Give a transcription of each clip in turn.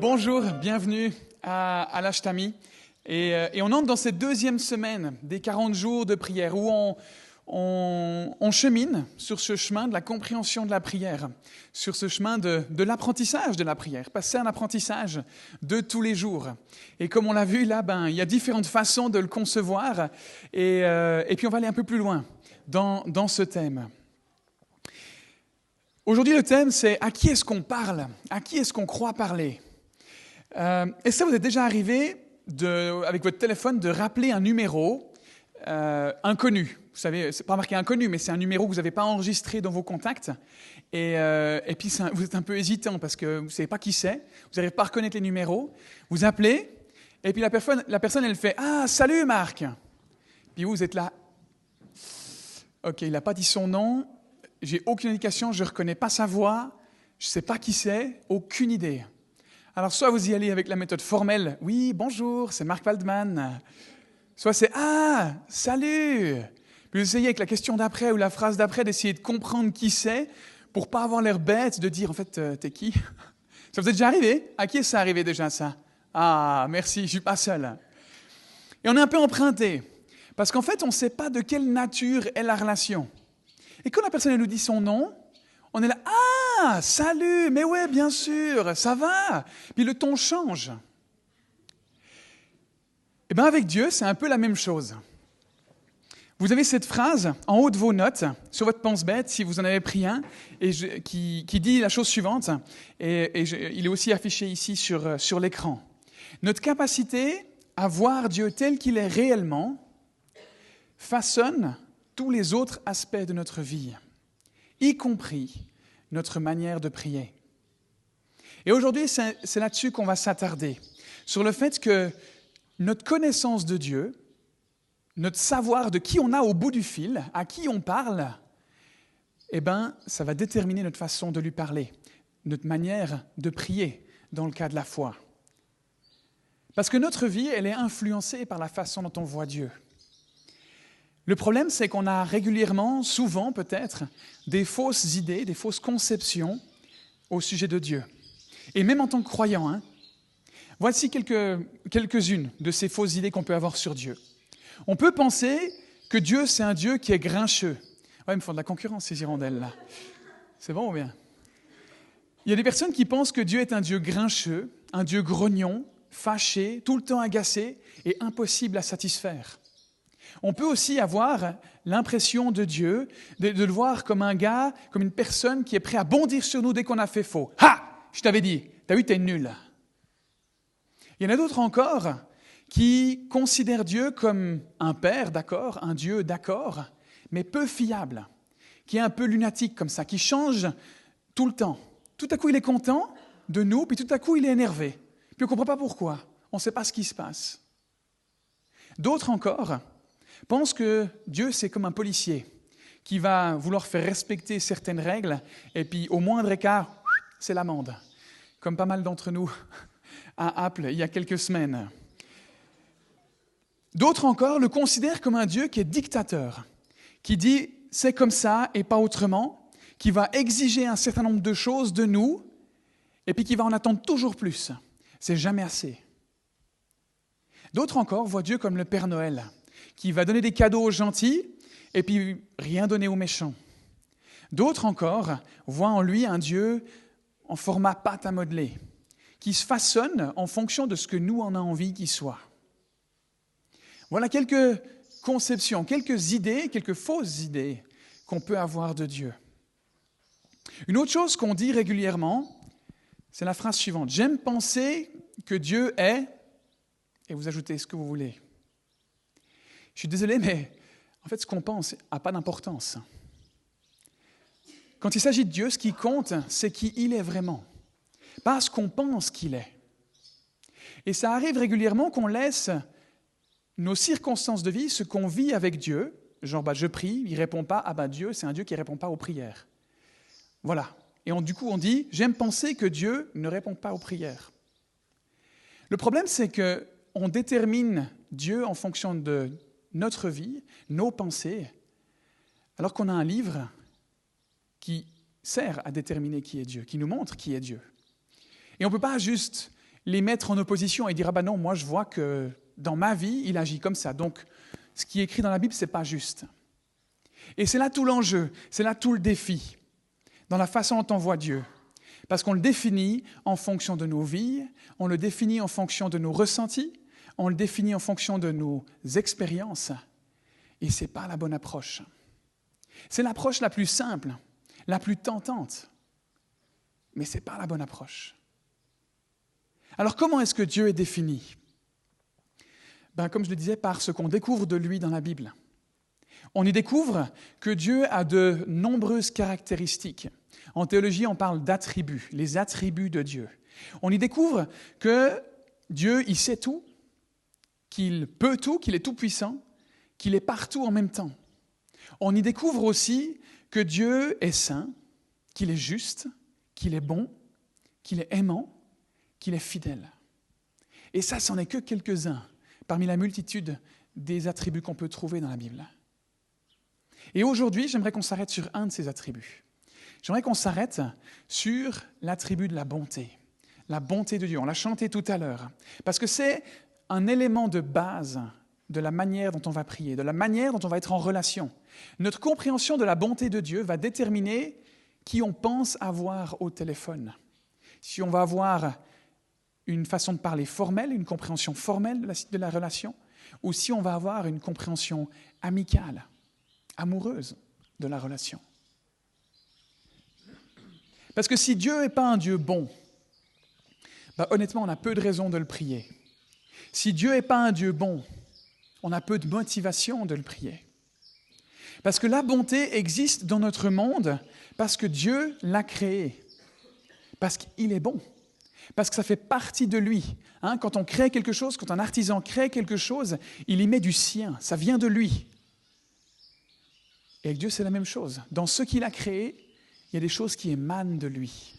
Bonjour, bienvenue à, à l'Ashtami. Et, euh, et on entre dans cette deuxième semaine des 40 jours de prière où on, chemine sur ce chemin de la compréhension de la prière, sur ce chemin de, l'apprentissage de la prière, passer un apprentissage de tous les jours. Et comme on l'a vu là, ben, il y a différentes façons de le concevoir. Et, euh, puis on va aller un peu plus loin dans ce thème. Aujourd'hui, le thème, c'est à qui est-ce qu'on parle? À qui est-ce qu'on croit parler? Euh, Et ça vous est déjà arrivé, avec votre téléphone, de rappeler un numéro euh, inconnu? Vous savez, c'est pas marqué inconnu, mais c'est un numéro que vous n'avez pas enregistré dans vos contacts. Et, euh, puis, vous êtes un peu hésitant parce que vous ne savez pas qui c'est, vous n'arrivez pas à reconnaître les numéros. Vous appelez, et puis la personne, la personne, elle fait Ah, salut Marc Puis vous, vous êtes là. Ok, il n'a pas dit son nom, j'ai aucune indication, je ne reconnais pas sa voix, je ne sais pas qui c'est, aucune idée. Alors, soit vous y allez avec la méthode formelle, oui, bonjour, c'est Marc Waldman. Soit c'est ah, salut. Puis vous essayez avec la question d'après ou la phrase d'après d'essayer de comprendre qui c'est pour pas avoir l'air bête de dire en fait, euh, t'es qui? Ça vous est déjà arrivé? À qui est ça arrivé déjà ça? Ah, merci, je suis pas seul. Et on est un peu emprunté parce qu'en fait, on ne sait pas de quelle nature est la relation. Et quand la personne nous dit son nom, on est là, ah, salut, mais ouais, bien sûr, ça va. Puis le ton change. Et bien avec Dieu, c'est un peu la même chose. Vous avez cette phrase en haut de vos notes, sur votre pense-bête, si vous en avez pris un, et qui, dit la chose suivante, et, il est aussi affiché ici sur, sur l'écran. Notre capacité à voir Dieu tel qu'il est réellement façonne tous les autres aspects de notre vie, y compris notre manière de prier. Et aujourd'hui, c'est là-dessus qu'on va s'attarder, sur le fait que notre connaissance de Dieu, notre savoir de qui on a au bout du fil, à qui on parle, eh bien, ça va déterminer notre façon de lui parler, notre manière de prier dans le cas de la foi. Parce que notre vie, elle est influencée par la façon dont on voit Dieu. Le problème, c'est qu'on a régulièrement, souvent peut-être, des fausses idées, des fausses conceptions au sujet de Dieu. Et même en tant que croyant, hein, voici quelques, quelques-unes de ces fausses idées qu'on peut avoir sur Dieu. On peut penser que Dieu, c'est un Dieu qui est grincheux. Ouais, ils me font de la concurrence, ces hirondelles, là. C'est bon ou bien? Il y a des personnes qui pensent que Dieu est un Dieu grincheux, un Dieu grognon, fâché, tout le temps agacé et impossible à satisfaire. On peut aussi avoir l'impression de Dieu, de, le voir comme un gars, comme une personne qui est prêt à bondir sur nous dès qu'on a fait faux. Ha Je t'avais dit, t'as vu, t'es nul. Il y en a d'autres encore qui considèrent Dieu comme un père, d'accord, un Dieu, d'accord, mais peu fiable, qui est un peu lunatique comme ça, qui change tout le temps. Tout à coup, il est content de nous, puis tout à coup, il est énervé. Puis on ne comprend pas pourquoi. On ne sait pas ce qui se passe. D'autres encore pensent que Dieu, c'est comme un policier qui va vouloir faire respecter certaines règles, et puis au moindre écart, c'est l'amende, comme pas mal d'entre nous à Apple il y a quelques semaines. D'autres encore le considèrent comme un Dieu qui est dictateur, qui dit c'est comme ça et pas autrement, qui va exiger un certain nombre de choses de nous, et puis qui va en attendre toujours plus. C'est jamais assez. D'autres encore voient Dieu comme le Père Noël, qui va donner des cadeaux aux gentils et puis rien donner aux méchants. D'autres encore voient en lui un Dieu en format pâte à modeler, qui se façonne en fonction de ce que nous en a envie qu'il soit. Voilà quelques conceptions, quelques idées, quelques fausses idées qu'on peut avoir de Dieu. Une autre chose qu'on dit régulièrement, c'est la phrase suivante. J'aime penser que Dieu est, et vous ajoutez ce que vous voulez. Je suis désolé, mais en fait, ce qu'on pense n'a pas d'importance. Quand il s'agit de Dieu, ce qui compte, c'est qui il est vraiment, pas ce qu'on pense qu'il est. Et ça arrive régulièrement qu'on laisse nos circonstances de vie, ce qu'on vit avec Dieu, genre bah, je prie, il répond pas, ah bah Dieu, c'est un Dieu qui ne répond pas aux prières. Voilà. Et on, du coup, on dit, j'aime penser que Dieu ne répond pas aux prières. Le problème, c'est qu'on détermine Dieu en fonction de notre vie, nos pensées, alors qu'on a un livre qui sert à déterminer qui est Dieu, qui nous montre qui est Dieu. Et on ne peut pas juste les mettre en opposition et dire, ah ben non, moi je vois que dans ma vie, il agit comme ça. Donc, ce qui est écrit dans la Bible, ce n'est pas juste. Et c'est là tout l'enjeu, c'est là tout le défi, dans la façon dont on voit Dieu. Parce qu'on le définit en fonction de nos vies, on le définit en fonction de nos ressentis, on le définit en fonction de nos expériences. Et ce n'est pas la bonne approche. C'est l'approche la plus simple, la plus tentante, mais ce n'est pas la bonne approche. Alors comment est-ce que Dieu est défini? Ben, Comme je le disais, par ce qu'on découvre de lui dans la Bible. On y découvre que Dieu a de nombreuses caractéristiques. En théologie, on parle d'attributs, les attributs de Dieu. On y découvre que Dieu, il sait tout, qu'il peut tout, qu'il est tout puissant, qu'il est partout en même temps. On y découvre aussi que Dieu est saint, qu'il est juste, qu'il est bon, qu'il est aimant, qu'il est fidèle. Et ça, c'en est que quelques-uns parmi la multitude des attributs qu'on peut trouver dans la Bible. Et aujourd'hui, j'aimerais qu'on s'arrête sur un de ces attributs. J'aimerais qu'on s'arrête sur l'attribut de la bonté, la bonté de Dieu. On l'a chanté tout à l'heure, parce que c'est un élément de base de la manière dont on va prier, de la manière dont on va être en relation. Notre compréhension de la bonté de Dieu va déterminer qui on pense avoir au téléphone. Si on va avoir une façon de parler formelle, une compréhension formelle de la, relation, ou si on va avoir une compréhension amicale, amoureuse de la relation. Parce que si Dieu n'est pas un Dieu bon, bah, honnêtement, on a peu de raisons de le prier. Si Dieu n'est pas un Dieu bon, on a peu de motivation de le prier. Parce que la bonté existe dans notre monde parce que Dieu l'a créé, parce qu'il est bon, parce que ça fait partie de lui. Hein, quand on crée quelque chose, quand un artisan crée quelque chose, il y met du sien, ça vient de lui. Et avec Dieu, c'est la même chose. Dans ce qu'il a créé, il y a des choses qui émanent de lui.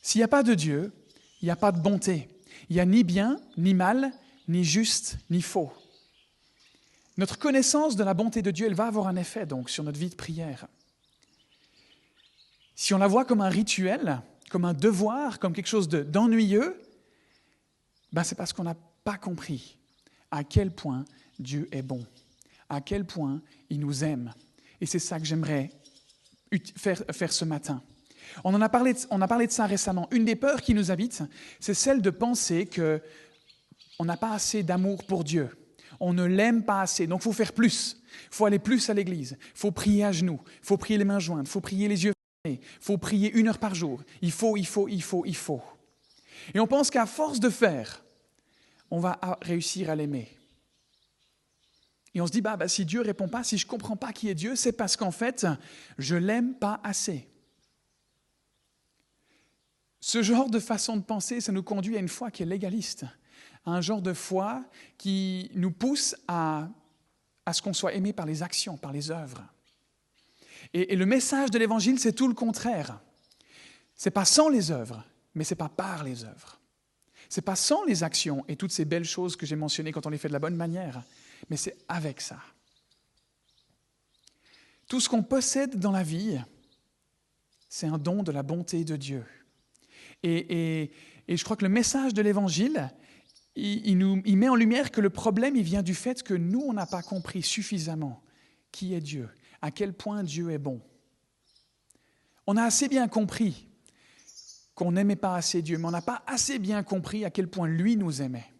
S'il n'y a pas de Dieu, il n'y a pas de bonté. Il n'y a ni bien, ni mal, ni juste, ni faux. Notre connaissance de la bonté de Dieu, elle va avoir un effet donc sur notre vie de prière. Si on la voit comme un rituel, comme un devoir, comme quelque chose d'ennuyeux, ben c'est parce qu'on n'a pas compris à quel point Dieu est bon à quel point il nous aime. Et c'est ça que j'aimerais faire, faire, ce matin. On, en a parlé de, on a parlé de ça récemment. Une des peurs qui nous habite, c'est celle de penser que on n'a pas assez d'amour pour Dieu. On ne l'aime pas assez. Donc il faut faire plus. Il faut aller plus à l'église. Il faut prier à genoux. Il faut prier les mains jointes. Il faut prier les yeux fermés. Il faut prier une heure par jour. Il faut, il faut, il faut, il faut. Et on pense qu'à force de faire, on va réussir à l'aimer. Et on se dit, bah, bah, si Dieu répond pas, si je comprends pas qui est Dieu, c'est parce qu'en fait, je l'aime pas assez. Ce genre de façon de penser, ça nous conduit à une foi qui est légaliste, à un genre de foi qui nous pousse à, ce qu'on soit aimé par les actions, par les œuvres. Et, et le message de l'Évangile, c'est tout le contraire. C'est pas sans les œuvres, mais c'est pas par les œuvres. C'est pas sans les actions et toutes ces belles choses que j'ai mentionnées quand on les fait de la bonne manière, mais c'est avec ça. Tout ce qu'on possède dans la vie, c'est un don de la bonté de Dieu. Et, je crois que le message de l'Évangile, il, nous, met en lumière que le problème, il vient du fait que nous, on n'a pas compris suffisamment qui est Dieu, à quel point Dieu est bon. On a assez bien compris qu'on n'aimait pas assez Dieu, mais on n'a pas assez bien compris à quel point lui nous aimait.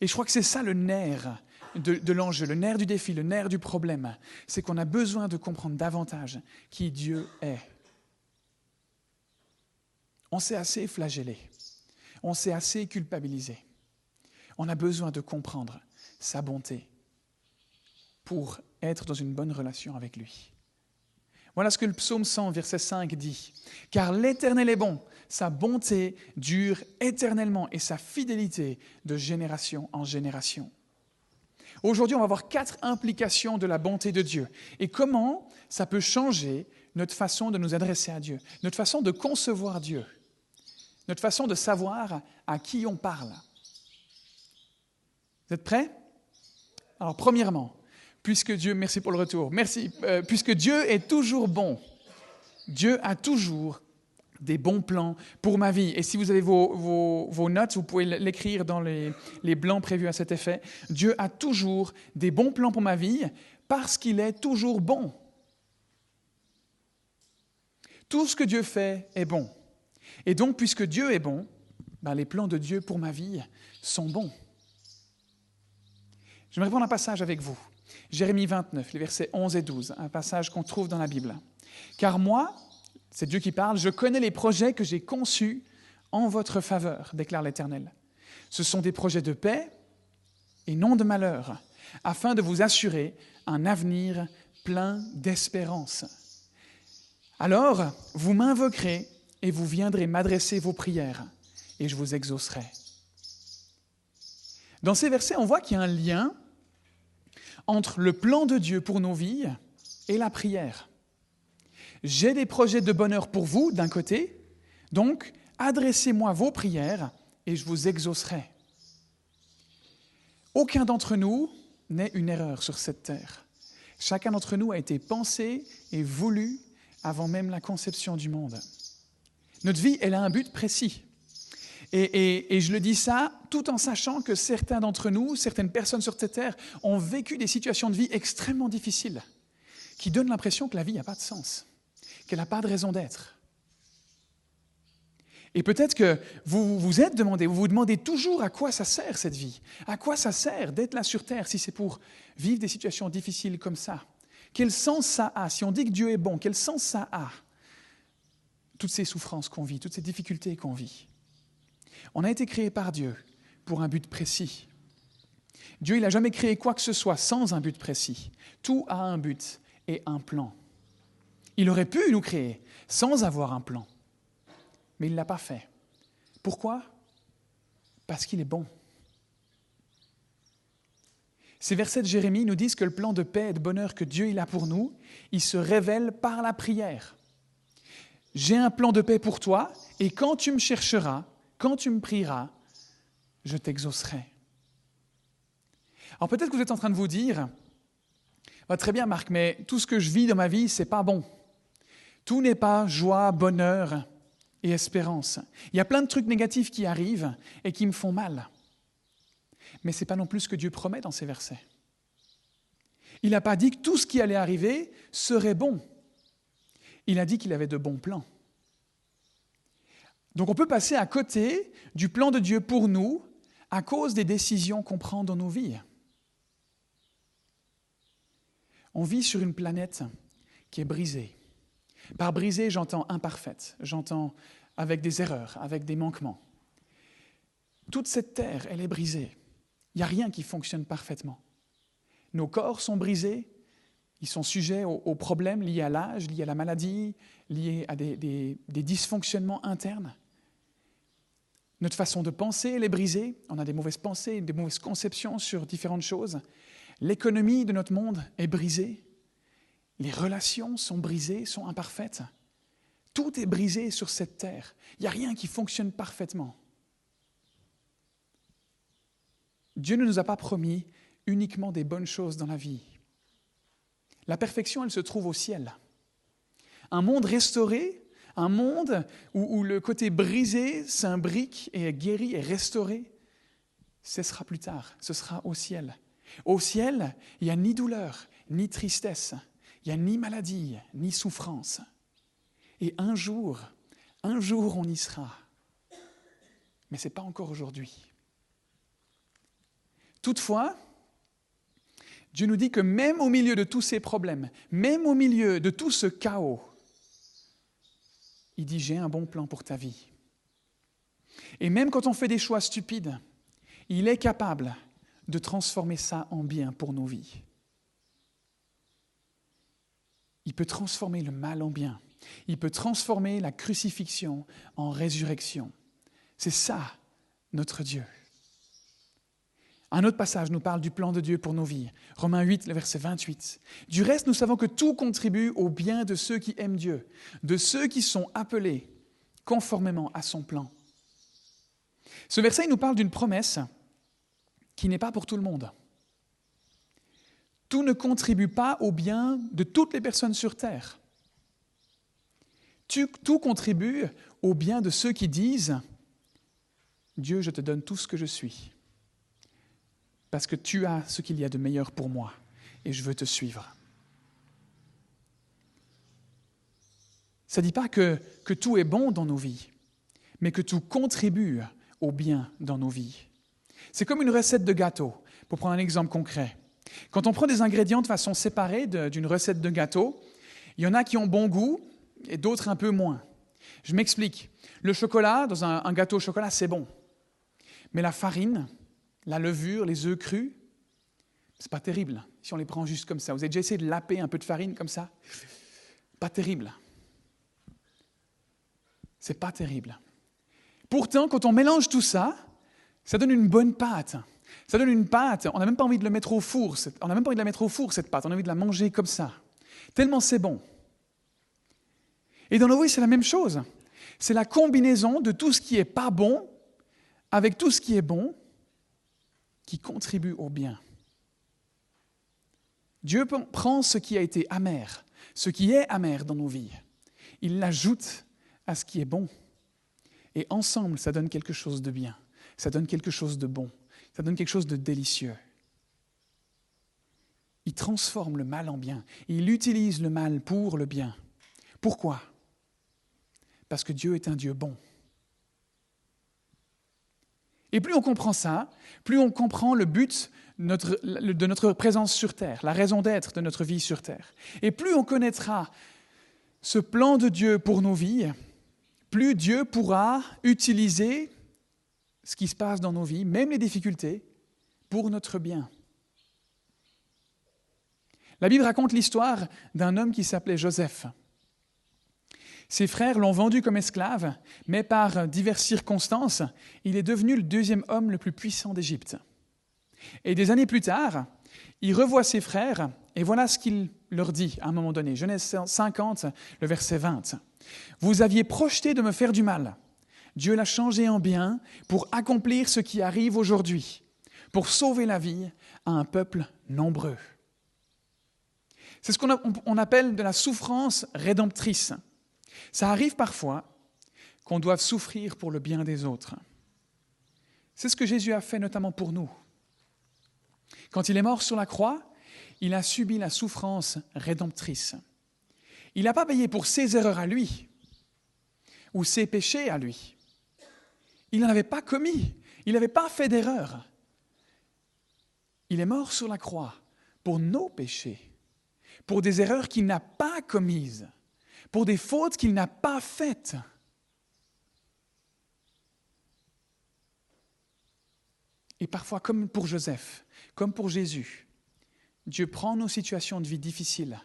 Et je crois que c'est ça le nerf de, l'enjeu, le nerf du défi, le nerf du problème, c'est qu'on a besoin de comprendre davantage qui Dieu est. On s'est assez flagellé, on s'est assez culpabilisé. On a besoin de comprendre sa bonté pour être dans une bonne relation avec lui. Voilà ce que le psaume 100, verset 5 dit. Car l'Éternel est bon, sa bonté dure éternellement et sa fidélité de génération en génération. Aujourd'hui, on va voir quatre implications de la bonté de Dieu et comment ça peut changer notre façon de nous adresser à Dieu, notre façon de concevoir Dieu, notre façon de savoir à qui on parle. Vous êtes prêts? Alors, premièrement, puisque Dieu, merci pour le retour, merci, euh, puisque Dieu est toujours bon. Dieu a toujours des bons plans pour ma vie. Et si vous avez vos, vos, notes, vous pouvez l'écrire dans les, les blancs prévus à cet effet. Dieu a toujours des bons plans pour ma vie parce qu'il est toujours bon. Tout ce que Dieu fait est bon. Et donc, puisque Dieu est bon, ben, les plans de Dieu pour ma vie sont bons. J'aimerais prendre un passage avec vous. Jérémie 29, les versets 11 et 12, un passage qu'on trouve dans la Bible. Car moi, c'est Dieu qui parle, je connais les projets que j'ai conçus en votre faveur, déclare l'Éternel. Ce sont des projets de paix et non de malheur, afin de vous assurer un avenir plein d'espérance. Alors, vous m'invoquerez et vous viendrez m'adresser vos prières, et je vous exaucerai. Dans ces versets, on voit qu'il y a un lien entre le plan de Dieu pour nos vies et la prière. J'ai des projets de bonheur pour vous, d'un côté, donc adressez-moi vos prières et je vous exaucerai. Aucun d'entre nous n'est une erreur sur cette terre. Chacun d'entre nous a été pensé et voulu avant même la conception du monde. Notre vie, elle a un but précis. Et, je le dis ça tout en sachant que certains d'entre nous, certaines personnes sur cette terre, ont vécu des situations de vie extrêmement difficiles, qui donnent l'impression que la vie n'a pas de sens, qu'elle n'a pas de raison d'être. Et peut-être que vous vous êtes demandé, vous vous demandez toujours à quoi ça sert cette vie, à quoi ça sert d'être là sur Terre si c'est pour vivre des situations difficiles comme ça? Quel sens ça a? Si on dit que Dieu est bon, quel sens ça a? Toutes ces souffrances qu'on vit, toutes ces difficultés qu'on vit. On a été créé par Dieu pour un but précis. Dieu, il n'a jamais créé quoi que ce soit sans un but précis. Tout a un but et un plan. Il aurait pu nous créer sans avoir un plan, mais il ne l'a pas fait. Pourquoi? Parce qu'il est bon. Ces versets de Jérémie nous disent que le plan de paix et de bonheur que Dieu a pour nous, il se révèle par la prière. J'ai un plan de paix pour toi, et quand tu me chercheras, quand tu me prieras, je t'exaucerai. Alors peut-être que vous êtes en train de vous dire, bah, très bien Marc, mais tout ce que je vis dans ma vie, c'est pas bon. Tout n'est pas joie, bonheur et espérance. Il y a plein de trucs négatifs qui arrivent et qui me font mal. Mais ce n'est pas non plus ce que Dieu promet dans ces versets. Il n'a pas dit que tout ce qui allait arriver serait bon. Il a dit qu'il avait de bons plans. Donc on peut passer à côté du plan de Dieu pour nous à cause des décisions qu'on prend dans nos vies. On vit sur une planète qui est brisée. Par brisée, j'entends imparfaite, j'entends avec des erreurs, avec des manquements. Toute cette terre, elle est brisée. Il n'y a rien qui fonctionne parfaitement. Nos corps sont brisés, ils sont sujets aux, problèmes liés à l'âge, liés à la maladie, liés à des dysfonctionnements internes. Notre façon de penser, elle est brisée. On a des mauvaises pensées, des mauvaises conceptions sur différentes choses. L'économie de notre monde est brisée. Les relations sont brisées, sont imparfaites. Tout est brisé sur cette terre. Il n'y a rien qui fonctionne parfaitement. Dieu ne nous a pas promis uniquement des bonnes choses dans la vie. La perfection, elle se trouve au ciel. Un monde restauré un monde où, le côté brisé s'imbrique et est guéri et restauré, ce sera plus tard, ce sera au ciel. Au ciel, il n'y a ni douleur, ni tristesse, il n'y a ni maladie, ni souffrance. Et un jour, un jour on y sera. Mais ce n'est pas encore aujourd'hui. Toutefois, Dieu nous dit que même au milieu de tous ces problèmes, même au milieu de tout ce chaos, il dit j'ai un bon plan pour ta vie. Et même quand on fait des choix stupides, il est capable de transformer ça en bien pour nos vies. Il peut transformer le mal en bien. Il peut transformer la crucifixion en résurrection. C'est ça, notre Dieu. Un autre passage nous parle du plan de Dieu pour nos vies. Romains 8, le verset 28. Du reste, nous savons que tout contribue au bien de ceux qui aiment Dieu, de ceux qui sont appelés conformément à son plan. Ce verset nous parle d'une promesse qui n'est pas pour tout le monde. tout ne contribue pas au bien de toutes les personnes sur Terre. Tout contribue au bien de ceux qui disent, Dieu, je te donne tout ce que je suis, parce que tu as ce qu'il y a de meilleur pour moi, et je veux te suivre. Ça ne dit pas que, que tout est bon dans nos vies, mais que tout contribue au bien dans nos vies. C'est comme une recette de gâteau, pour prendre un exemple concret. Quand on prend des ingrédients de façon séparée d'une recette de gâteau, il y en a qui ont bon goût et d'autres un peu moins. Je m'explique. Le chocolat, dans un, gâteau au chocolat, c'est bon. Mais la farine, la levure, les œufs crus, c'est pas terrible si on les prend juste comme ça. Vous avez déjà essayé de laper un peu de farine comme ça? Pas terrible. C'est pas terrible. Pourtant, quand on mélange tout ça, ça donne une bonne pâte. Ça donne une pâte, on n'a même pas envie de le mettre au four, on n'a même pas envie de la mettre au four, cette pâte, on a envie de la manger comme ça. Tellement c'est bon. Et dans nos vies, c'est la même chose. C'est la combinaison de tout ce qui n'est pas bon avec tout ce qui est bon qui contribue au bien. Dieu prend ce qui a été amer, ce qui est amer dans nos vies, il l'ajoute à ce qui est bon. Et ensemble, ça donne quelque chose de bien, ça donne quelque chose de bon, ça donne quelque chose de délicieux. Il transforme le mal en bien, il utilise le mal pour le bien. Pourquoi? Parce que Dieu est un Dieu bon. Et plus on comprend ça, plus on comprend le but de notre présence sur Terre, la raison d'être de notre vie sur Terre. Et plus on connaîtra ce plan de Dieu pour nos vies, plus Dieu pourra utiliser ce qui se passe dans nos vies, même les difficultés, pour notre bien. La Bible raconte l'histoire d'un homme qui s'appelait Joseph. Ses frères l'ont vendu comme esclave, mais par diverses circonstances, il est devenu le deuxième homme le plus puissant d'Égypte. Et des années plus tard, il revoit ses frères, et voilà ce qu'il leur dit à un moment donné. Genèse 50, le verset 20. Vous aviez projeté de me faire du mal. Dieu l'a changé en bien pour accomplir ce qui arrive aujourd'hui, pour sauver la vie à un peuple nombreux. C'est ce qu'on appelle de la souffrance rédemptrice. Ça arrive parfois qu'on doive souffrir pour le bien des autres. C'est ce que Jésus a fait notamment pour nous. Quand il est mort sur la croix, il a subi la souffrance rédemptrice. Il n'a pas payé pour ses erreurs à lui ou ses péchés à lui. Il n'en avait pas commis, il n'avait pas fait d'erreur. Il est mort sur la croix pour nos péchés, pour des erreurs qu'il n'a pas commises, pour des fautes qu'il n'a pas faites. Et parfois, comme pour Joseph, comme pour Jésus, Dieu prend nos situations de vie difficiles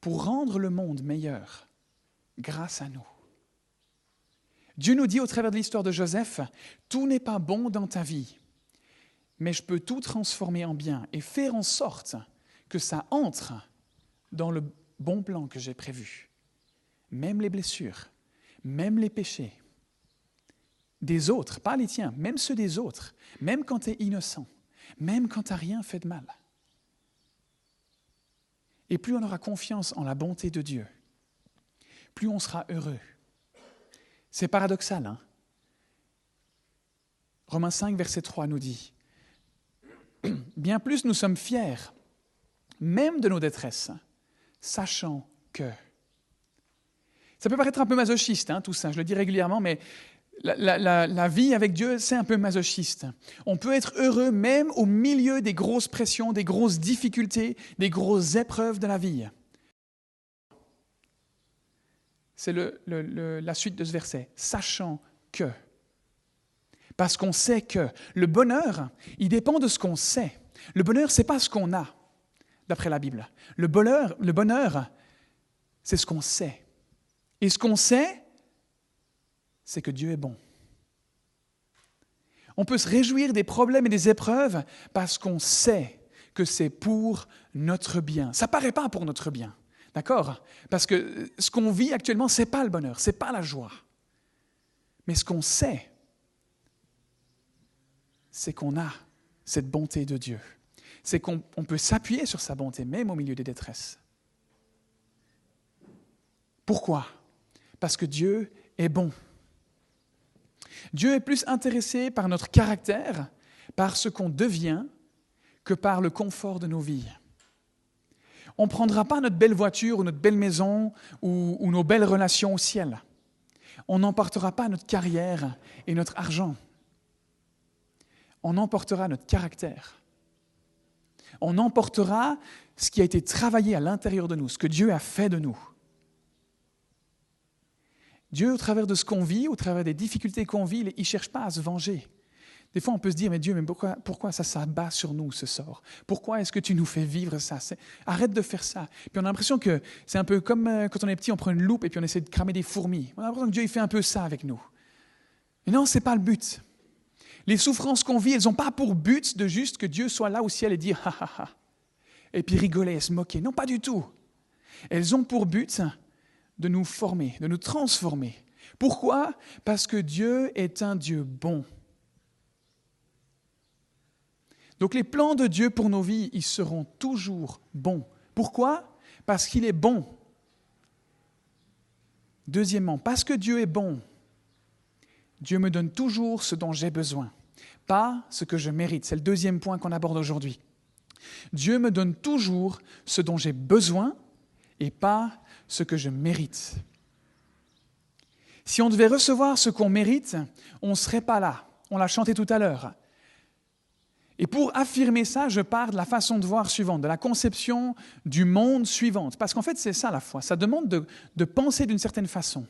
pour rendre le monde meilleur grâce à nous. Dieu nous dit au travers de l'histoire de Joseph, tout n'est pas bon dans ta vie, mais je peux tout transformer en bien et faire en sorte que ça entre dans le bon plan que j'ai prévu. Même les blessures, même les péchés des autres, pas les tiens, même ceux des autres, même quand tu es innocent, même quand tu n'as rien fait de mal. Et plus on aura confiance en la bonté de Dieu, plus on sera heureux. C'est paradoxal, hein Romains 5, verset 3 nous dit, Bien plus nous sommes fiers, même de nos détresses, sachant que... Ça peut paraître un peu masochiste, hein, tout ça, je le dis régulièrement, mais la, vie avec Dieu, c'est un peu masochiste. On peut être heureux même au milieu des grosses pressions, des grosses difficultés, des grosses épreuves de la vie. C'est la suite de ce verset. Sachant que. Parce qu'on sait que. Le bonheur, il dépend de ce qu'on sait. Le bonheur, ce n'est pas ce qu'on a, d'après la Bible. Le bonheur, le bonheur c'est ce qu'on sait. Et ce qu'on sait, c'est que Dieu est bon. On peut se réjouir des problèmes et des épreuves parce qu'on sait que c'est pour notre bien. Ça paraît pas pour notre bien, d'accord? Parce que ce qu'on vit actuellement, c'est pas le bonheur, c'est pas la joie. Mais ce qu'on sait, c'est qu'on a cette bonté de Dieu. c'est qu'on peut s'appuyer sur sa bonté, même au milieu des détresses. Pourquoi? Parce que Dieu est bon. Dieu est plus intéressé par notre caractère, par ce qu'on devient, que par le confort de nos vies. On ne prendra pas notre belle voiture ou notre belle maison ou, nos belles relations au ciel. On n'emportera pas notre carrière et notre argent. On emportera notre caractère. On emportera ce qui a été travaillé à l'intérieur de nous, ce que Dieu a fait de nous. Dieu, au travers de ce qu'on vit, au travers des difficultés qu'on vit, il ne cherche pas à se venger. Des fois, on peut se dire, mais Dieu, mais pourquoi, pourquoi ça s'abat sur nous, ce sort? Pourquoi est-ce que tu nous fais vivre ça? Arrête de faire ça. Puis on a l'impression que c'est un peu comme euh, quand on est petit, on prend une loupe et puis on essaie de cramer des fourmis. On a l'impression que Dieu il fait un peu ça avec nous. Mais non, ce n'est pas le but. Les souffrances qu'on vit, elles n'ont pas pour but de juste que Dieu soit là au ciel et dire, ha ha ha, et puis rigoler et se moquer. Non, pas du tout. Elles ont pour but de nous former, de nous transformer. Pourquoi? Parce que Dieu est un Dieu bon. Donc les plans de Dieu pour nos vies, ils seront toujours bons. Pourquoi? Parce qu'il est bon. Deuxièmement, parce que Dieu est bon, Dieu me donne toujours ce dont j'ai besoin, pas ce que je mérite. C'est le deuxième point qu'on aborde aujourd'hui. Dieu me donne toujours ce dont j'ai besoin et pas ce que je mérite. Si on devait recevoir ce qu'on mérite, on ne serait pas là. On l'a chanté tout à l'heure. Et pour affirmer ça, je pars de la façon de voir suivante, de la conception du monde suivante. Parce qu'en fait, c'est ça la foi. Ça demande de, penser d'une certaine façon.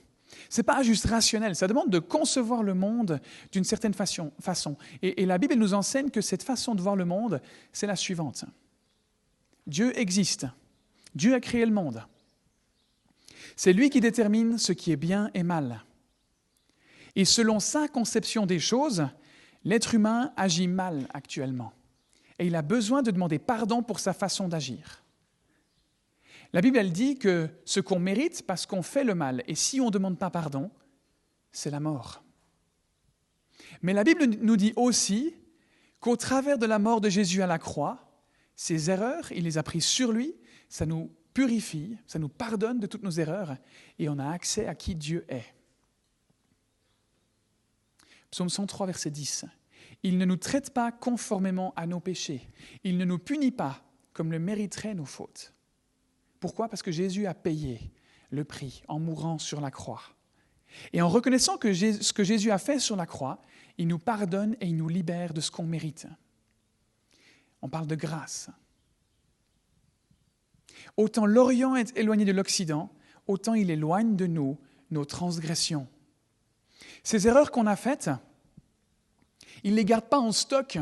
Ce n'est pas juste rationnel, ça demande de concevoir le monde d'une certaine façon. Et, et la Bible nous enseigne que cette façon de voir le monde, c'est la suivante. Dieu existe. Dieu a créé le monde. C'est lui qui détermine ce qui est bien et mal. Et selon sa conception des choses, l'être humain agit mal actuellement. Et il a besoin de demander pardon pour sa façon d'agir. La Bible, elle dit que ce qu'on mérite parce qu'on fait le mal, et si on ne demande pas pardon, c'est la mort. Mais la Bible nous dit aussi qu'au travers de la mort de Jésus à la croix, ses erreurs, il les a prises sur lui, ça nous purifie, ça nous pardonne de toutes nos erreurs et on a accès à qui Dieu est. Psaume 103, verset 10. Il ne nous traite pas conformément à nos péchés. Il ne nous punit pas comme le mériteraient nos fautes. Pourquoi? Parce que Jésus a payé le prix en mourant sur la croix. Et en reconnaissant que ce que Jésus a fait sur la croix, il nous pardonne et il nous libère de ce qu'on mérite. On parle de grâce. Autant l'Orient est éloigné de l'Occident, autant il éloigne de nous nos transgressions. Ces erreurs qu'on a faites, il ne les garde pas en stock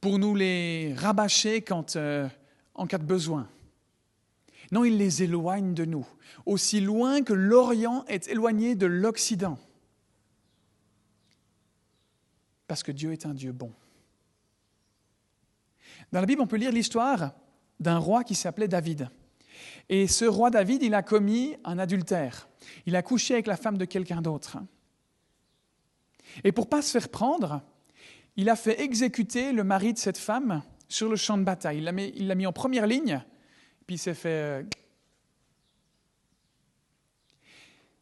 pour nous les rabâcher quand, euh, en cas de besoin. Non, il les éloigne de nous, aussi loin que l'Orient est éloigné de l'Occident. Parce que Dieu est un Dieu bon. Dans la Bible, on peut lire l'histoire d'un roi qui s'appelait David. Et ce roi David, il a commis un adultère. Il a couché avec la femme de quelqu'un d'autre. Et pour pas se faire prendre, il a fait exécuter le mari de cette femme sur le champ de bataille. Il l'a mis, en première ligne, puis il s'est fait... Euh,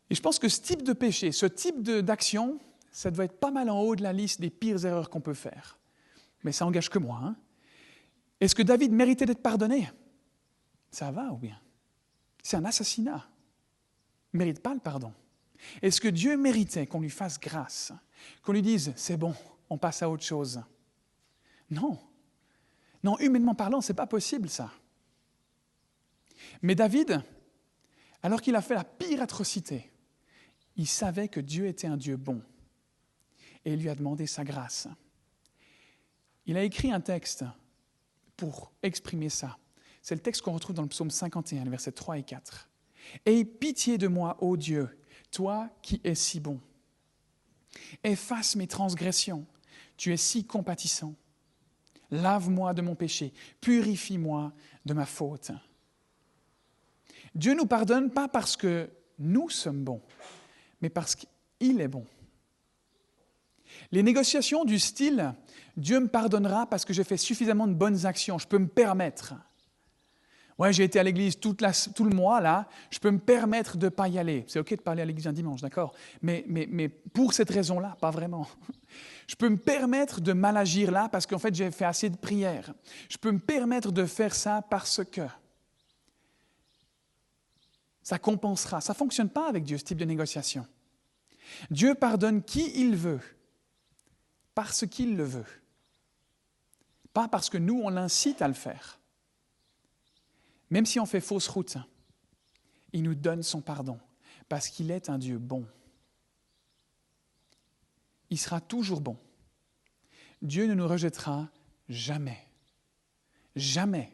Et je pense que ce type de péché, ce type d'action, ça doit être pas mal en haut de la liste des pires erreurs qu'on peut faire. Mais ça engage que moi. Hein. Est-ce que David méritait d'être pardonné? Ça va ou bien? C'est un assassinat. Il ne mérite pas le pardon. Est-ce que Dieu méritait qu'on lui fasse grâce, qu'on lui dise c'est bon, on passe à autre chose? Non. Non, humainement parlant, ce n'est pas possible ça. Mais David, alors qu'il a fait la pire atrocité, il savait que Dieu était un Dieu bon et il lui a demandé sa grâce. Il a écrit un texte pour exprimer ça. C'est le texte qu'on retrouve dans le psaume 51, versets 3 et 4. Aie pitié de moi, ô Dieu, toi qui es si bon. Efface mes transgressions, tu es si compatissant. Lave-moi de mon péché, purifie-moi de ma faute. Dieu nous pardonne pas parce que nous sommes bons, mais parce qu'il est bon. Les négociations du style Dieu me pardonnera parce que j'ai fait suffisamment de bonnes actions, je peux me permettre. Ouais, j'ai été à l'église tout le mois, là, je peux me permettre de ne pas y aller. C'est OK de parler à l'église un dimanche, d'accord mais, mais, mais pour cette raison-là, pas vraiment. Je peux me permettre de mal agir là parce qu'en fait, j'ai fait assez de prières. Je peux me permettre de faire ça parce que ça compensera. Ça ne fonctionne pas avec Dieu, ce type de négociation. Dieu pardonne qui il veut, parce qu'il le veut. Pas parce que nous, on l'incite à le faire. Même si on fait fausse route, il nous donne son pardon, parce qu'il est un Dieu bon. Il sera toujours bon. Dieu ne nous rejettera jamais. Jamais.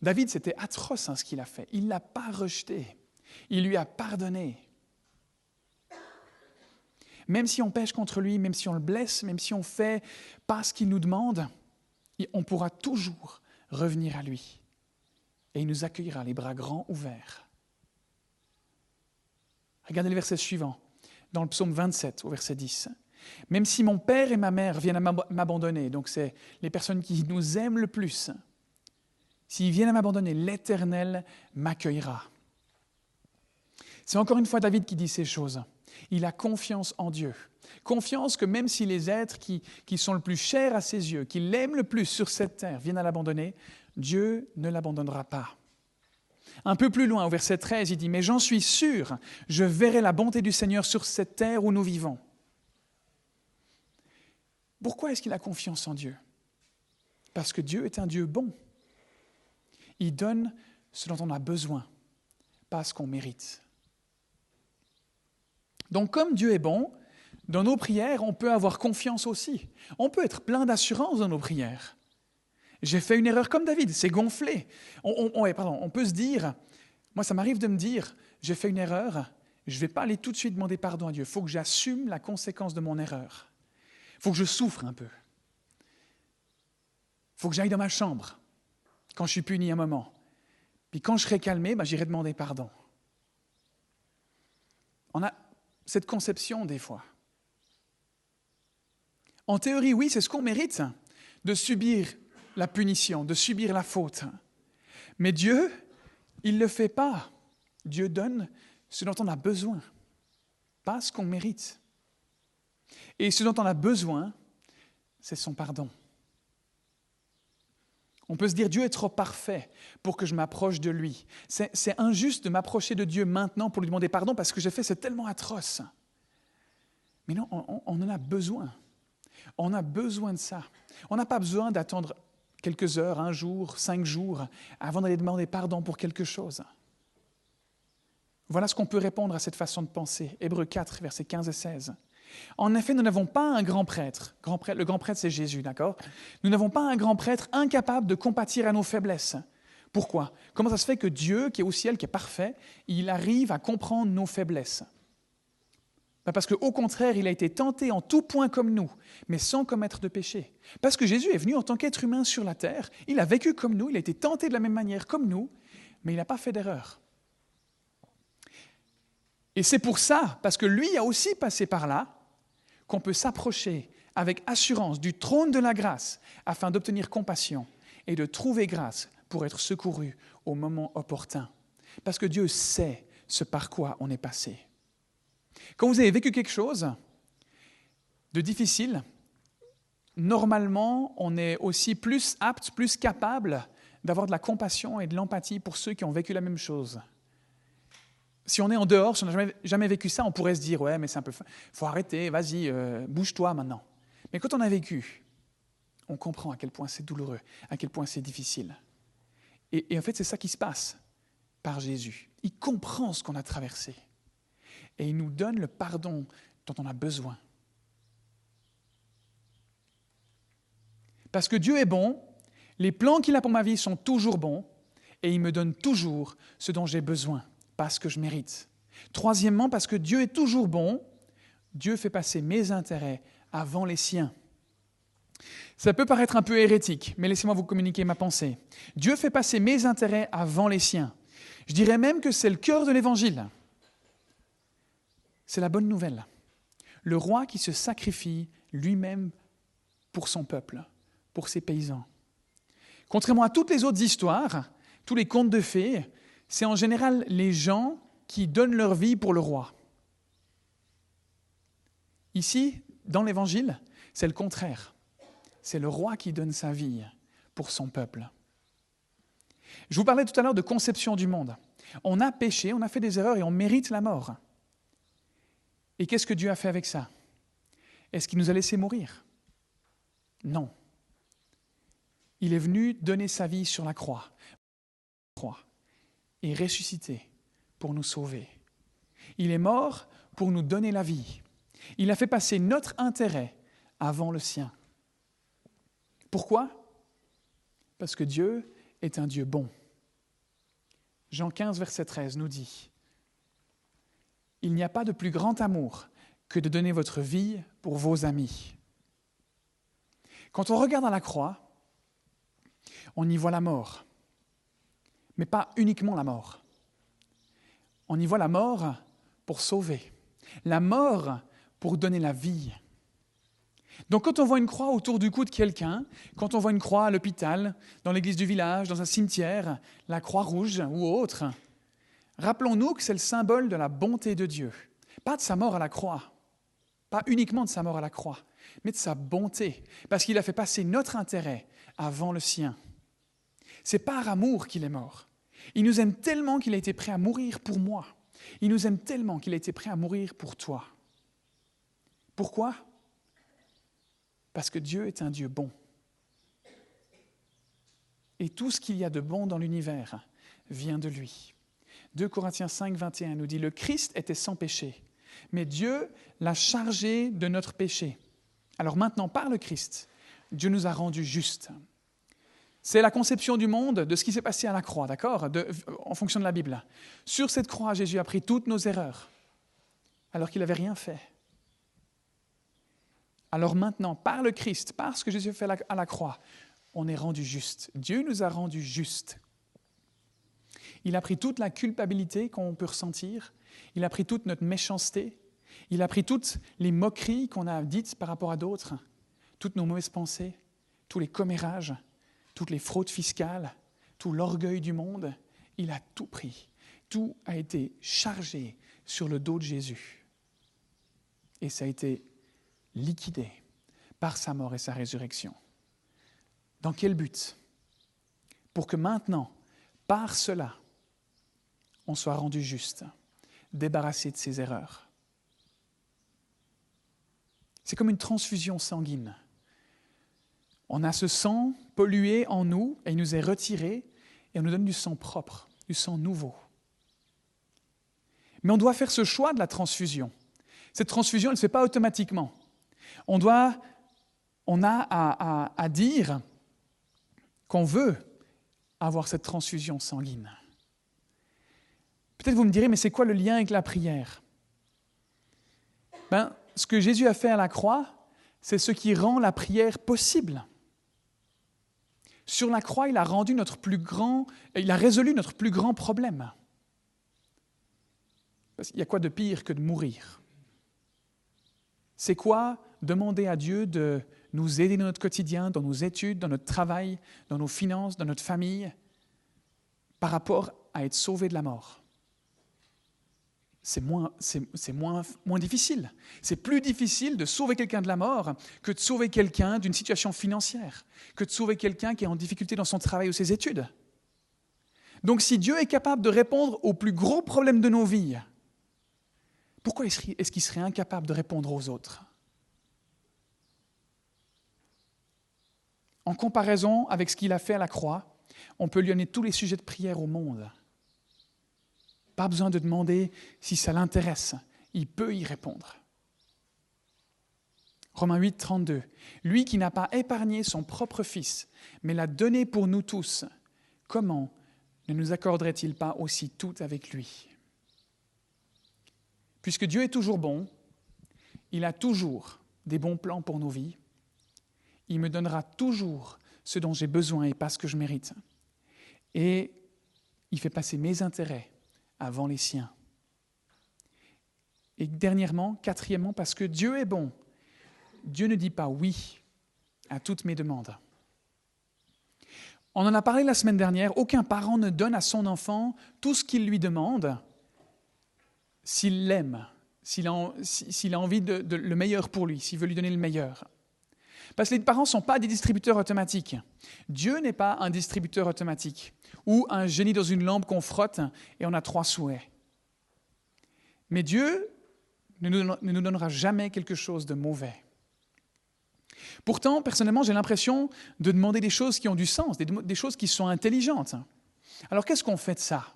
David, c'était atroce hein, ce qu'il a fait. Il ne l'a pas rejeté. Il lui a pardonné. Même si on pêche contre lui, même si on le blesse, même si on fait pas ce qu'il nous demande, on pourra toujours revenir à lui. Et il nous accueillera les bras grands ouverts. Regardez le verset suivant, dans le psaume 27, au verset 10. Même si mon père et ma mère viennent à m'abandonner, donc c'est les personnes qui nous aiment le plus, s'ils viennent à m'abandonner, l'Éternel m'accueillera. C'est encore une fois David qui dit ces choses. Il a confiance en Dieu. Confiance que même si les êtres qui, qui sont le plus chers à ses yeux, qui l'aiment le plus sur cette terre, viennent à l'abandonner, Dieu ne l'abandonnera pas. Un peu plus loin, au verset 13, il dit, Mais j'en suis sûr, je verrai la bonté du Seigneur sur cette terre où nous vivons. Pourquoi est-ce qu'il a confiance en Dieu? Parce que Dieu est un Dieu bon. Il donne ce dont on a besoin, pas ce qu'on mérite. Donc comme Dieu est bon, dans nos prières, on peut avoir confiance aussi. On peut être plein d'assurance dans nos prières. J'ai fait une erreur comme David, c'est gonflé. On, pardon, on peut se dire, moi ça m'arrive de me dire, j'ai fait une erreur, je ne vais pas aller tout de suite demander pardon à Dieu, il faut que j'assume la conséquence de mon erreur. Il faut que je souffre un peu. Il faut que j'aille dans ma chambre quand je suis puni un moment. Puis quand je serai calmé, ben, j'irai demander pardon. On a cette conception des fois. En théorie, oui, c'est ce qu'on mérite, de subir la punition, de subir la faute. Mais Dieu, il ne le fait pas. Dieu donne ce dont on a besoin, pas ce qu'on mérite. Et ce dont on a besoin, c'est son pardon. On peut se dire Dieu est trop parfait pour que je m'approche de lui. C'est injuste de m'approcher de Dieu maintenant pour lui demander pardon parce que j'ai fait, c'est tellement atroce. Mais non, on, on, en a besoin. On a besoin de ça. On n'a pas besoin d'attendre quelques heures, un jour, cinq jours, avant d'aller demander pardon pour quelque chose. Voilà ce qu'on peut répondre à cette façon de penser. Hébreu 4, versets 15 et 16. En effet, nous n'avons pas un grand prêtre. Le grand prêtre, c'est Jésus, d'accord? Nous n'avons pas un grand prêtre incapable de compatir à nos faiblesses. Pourquoi? Comment ça se fait que Dieu, qui est au ciel, qui est parfait, il arrive à comprendre nos faiblesses? Parce qu'au contraire, il a été tenté en tout point comme nous, mais sans commettre de péché. Parce que Jésus est venu en tant qu'être humain sur la terre, il a vécu comme nous, il a été tenté de la même manière comme nous, mais il n'a pas fait d'erreur. Et c'est pour ça, parce que lui a aussi passé par là, qu'on peut s'approcher avec assurance du trône de la grâce afin d'obtenir compassion et de trouver grâce pour être secouru au moment opportun. Parce que Dieu sait ce par quoi on est passé. Quand vous avez vécu quelque chose de difficile, normalement, on est aussi plus apte, plus capable d'avoir de la compassion et de l'empathie pour ceux qui ont vécu la même chose si on est en dehors, si on n'a jamais, jamais, vécu ça, on pourrait se dire, ouais, mais c'est un peu... faut arrêter, vas-y, euh, bouge-toi maintenant. Mais quand on a vécu, on comprend à quel point c'est douloureux, à quel point c'est difficile. Et, et en fait, c'est ça qui se passe par Jésus. Il comprend ce qu'on a traversé. Et il nous donne le pardon dont on a besoin. Parce que Dieu est bon, les plans qu'il a pour ma vie sont toujours bons, et il me donne toujours ce dont j'ai besoin parce que je mérite. Troisièmement, parce que Dieu est toujours bon, Dieu fait passer mes intérêts avant les siens. Ça peut paraître un peu hérétique, mais laissez-moi vous communiquer ma pensée. Dieu fait passer mes intérêts avant les siens. Je dirais même que c'est le cœur de l'Évangile. C'est la bonne nouvelle. le roi qui se sacrifie lui-même pour son peuple, pour ses paysans. Contrairement à toutes les autres histoires, tous les contes de fées, c'est en général les gens qui donnent leur vie pour le roi. Ici, dans l'Évangile, c'est le contraire. C'est le roi qui donne sa vie pour son peuple. Je vous parlais tout à l'heure de conception du monde. On a péché, on a fait des erreurs et on mérite la mort. Et qu'est-ce que Dieu a fait avec ça? Est-ce qu'il nous a laissé mourir? Non. Il est venu donner sa vie sur la croix, croix et ressusciter pour nous sauver. Il est mort pour nous donner la vie. Il a fait passer notre intérêt avant le sien. Pourquoi? Parce que Dieu est un Dieu bon. Jean 15, verset 13 nous dit, Il n'y a pas de plus grand amour que de donner votre vie pour vos amis. Quand on regarde à la croix, on y voit la mort, mais pas uniquement la mort. On y voit la mort pour sauver, la mort pour donner la vie. Donc quand on voit une croix autour du cou de quelqu'un, quand on voit une croix à l'hôpital, dans l'église du village, dans un cimetière, la croix rouge ou autre, rappelons-nous que c'est le symbole de la bonté de Dieu. Pas de sa mort à la croix, pas uniquement de sa mort à la croix, mais de sa bonté, parce qu'il a fait passer notre intérêt avant le sien. C'est par amour qu'il est mort. Il nous aime tellement qu'il a été prêt à mourir pour moi. Il nous aime tellement qu'il a été prêt à mourir pour toi. Pourquoi? Parce que Dieu est un Dieu bon. Et tout ce qu'il y a de bon dans l'univers vient de lui. 2 Corinthiens 5, 21 nous dit, le Christ était sans péché, mais Dieu l'a chargé de notre péché. Alors maintenant, par le Christ, Dieu nous a rendus justes. C'est la conception du monde de ce qui s'est passé à la croix, d'accord En fonction de la Bible. Sur cette croix, Jésus a pris toutes nos erreurs, alors qu'il n'avait rien fait. Alors maintenant, par le Christ, par ce que Jésus a fait à la croix, on est rendu juste. Dieu nous a rendus justes. Il a pris toute la culpabilité qu'on peut ressentir, il a pris toute notre méchanceté, il a pris toutes les moqueries qu'on a dites par rapport à d'autres, toutes nos mauvaises pensées, tous les commérages, toutes les fraudes fiscales, tout l'orgueil du monde. Il a tout pris. Tout a été chargé sur le dos de Jésus. Et ça a été liquidé par sa mort et sa résurrection. Dans quel but? Pour que maintenant, par cela, on soit rendu juste, débarrassé de ses erreurs. C'est comme une transfusion sanguine. On a ce sang pollué en nous et il nous est retiré et on nous donne du sang propre, du sang nouveau. Mais on doit faire ce choix de la transfusion. Cette transfusion, elle ne se fait pas automatiquement. On doit, on a à, dire qu'on veut avoir cette transfusion sanguine. Peut-être vous me direz, mais c'est quoi le lien avec la prière? Ben, Ce que Jésus a fait à la croix, c'est ce qui rend la prière possible. Sur la croix, il a rendu notre plus grand, il a résolu notre plus grand problème. Il y a quoi de pire que de mourir? C'est quoi demander à Dieu de nous aider dans notre quotidien, dans nos études, dans notre travail, dans nos finances, dans notre famille, par rapport à être sauvé de la mort? C'est moins, difficile. C'est plus difficile de sauver quelqu'un de la mort que de sauver quelqu'un d'une situation financière, que de sauver quelqu'un qui est en difficulté dans son travail ou ses études. Donc si Dieu est capable de répondre aux plus gros problèmes de nos vies, pourquoi est-ce qu'il serait incapable de répondre aux autres? En comparaison avec ce qu'il a fait à la croix, on peut lui donner tous les sujets de prière au monde. Pas besoin de demander si ça l'intéresse, il peut y répondre. Romains 8, 32. Lui qui n'a pas épargné son propre Fils, mais l'a donné pour nous tous, comment ne nous accorderait-il pas aussi tout avec lui? Puisque Dieu est toujours bon, il a toujours des bons plans pour nos vies, il me donnera toujours ce dont j'ai besoin et pas ce que je mérite. Et il fait passer mes intérêts avant les siens. Et dernièrement, quatrièmement, parce que Dieu est bon. Dieu ne dit pas oui à toutes mes demandes. On en a parlé la semaine dernière, aucun parent ne donne à son enfant tout ce qu'il lui demande s'il l'aime, s'il a, envie de, le meilleur pour lui, s'il veut lui donner le meilleur. Parce que les parents ne sont pas des distributeurs automatiques. Dieu n'est pas un distributeur automatique ou un génie dans une lampe qu'on frotte et on a trois souhaits. Mais Dieu ne nous donnera jamais quelque chose de mauvais. Pourtant, personnellement, j'ai l'impression de demander des choses qui ont du sens, des, choses qui sont intelligentes. Alors qu'est-ce qu'on fait de ça?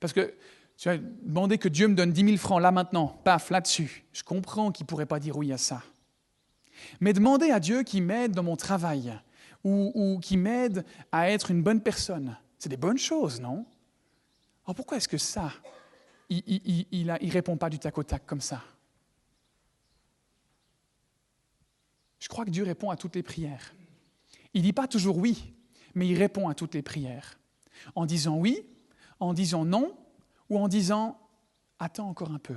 Parce que tu as demandé que Dieu me donne 10 000 francs là maintenant, paf, là-dessus. Je comprends qu'il ne pourrait pas dire oui à ça. Mais demander à Dieu qu'il m'aide dans mon travail ou, ou qu'il m'aide à être une bonne personne, c'est des bonnes choses, non? Alors pourquoi est-ce que ça, il ne répond pas du tac au tac comme ça? Je crois que Dieu répond à toutes les prières. Il ne dit pas toujours oui, mais il répond à toutes les prières. En disant oui, en disant non, ou en disant attends encore un peu.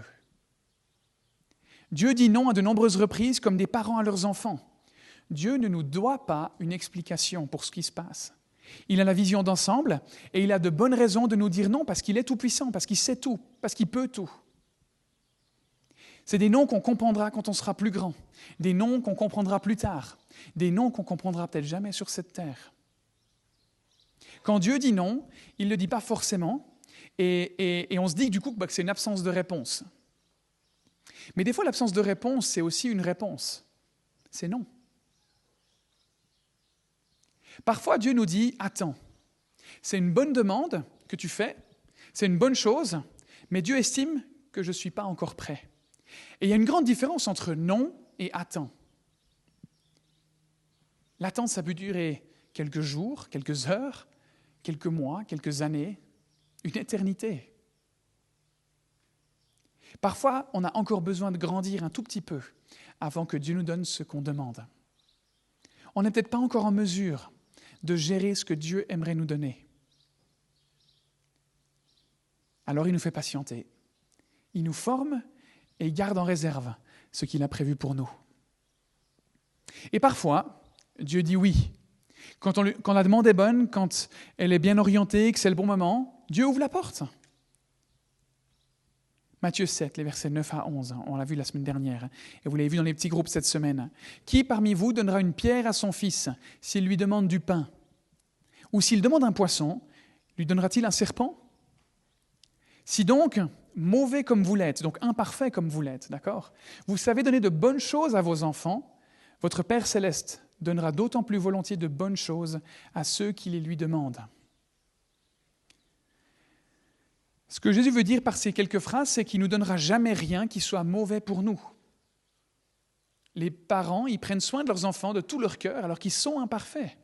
Dieu dit non à de nombreuses reprises comme des parents à leurs enfants. Dieu ne nous doit pas une explication pour ce qui se passe. Il a la vision d'ensemble et il a de bonnes raisons de nous dire non parce qu'il est tout-puissant, parce qu'il sait tout, parce qu'il peut tout. C'est des noms qu'on comprendra quand on sera plus grand, des noms qu'on comprendra plus tard, des noms qu'on comprendra peut-être jamais sur cette terre. Quand Dieu dit non, il ne le dit pas forcément, et, on se dit du coup que c'est une absence de réponse. Mais des fois, l'absence de réponse, c'est aussi une réponse. C'est non. Parfois, Dieu nous dit, attends, c'est une bonne demande que tu fais, c'est une bonne chose, mais Dieu estime que je ne suis pas encore prêt. Et il y a une grande différence entre non et attends. L'attente, ça peut durer quelques jours, quelques heures, quelques mois, quelques années, une éternité. Parfois, on a encore besoin de grandir un tout petit peu avant que Dieu nous donne ce qu'on demande. On n'est peut-être pas encore en mesure de gérer ce que Dieu aimerait nous donner. Alors il nous fait patienter. Il nous forme et garde en réserve ce qu'il a prévu pour nous. Et parfois, Dieu dit oui. Quand, la demande est bonne, quand elle est bien orientée, que c'est le bon moment, Dieu ouvre la porte. Matthieu 7, les versets 9 à 11, on l'a vu la semaine dernière, et vous l'avez vu dans les petits groupes cette semaine. Qui parmi vous donnera une pierre à son fils s'il lui demande du pain? Ou s'il demande un poisson, lui donnera-t-il un serpent? Si donc mauvais comme vous l'êtes, donc imparfait comme vous l'êtes, d'accord? Vous savez donner de bonnes choses à vos enfants, votre Père céleste donnera d'autant plus volontiers de bonnes choses à ceux qui les lui demandent. Ce que Jésus veut dire par ces quelques phrases, c'est qu'il ne nous donnera jamais rien qui soit mauvais pour nous. Les parents, ils prennent soin de leurs enfants de tout leur cœur alors qu'ils sont imparfaits.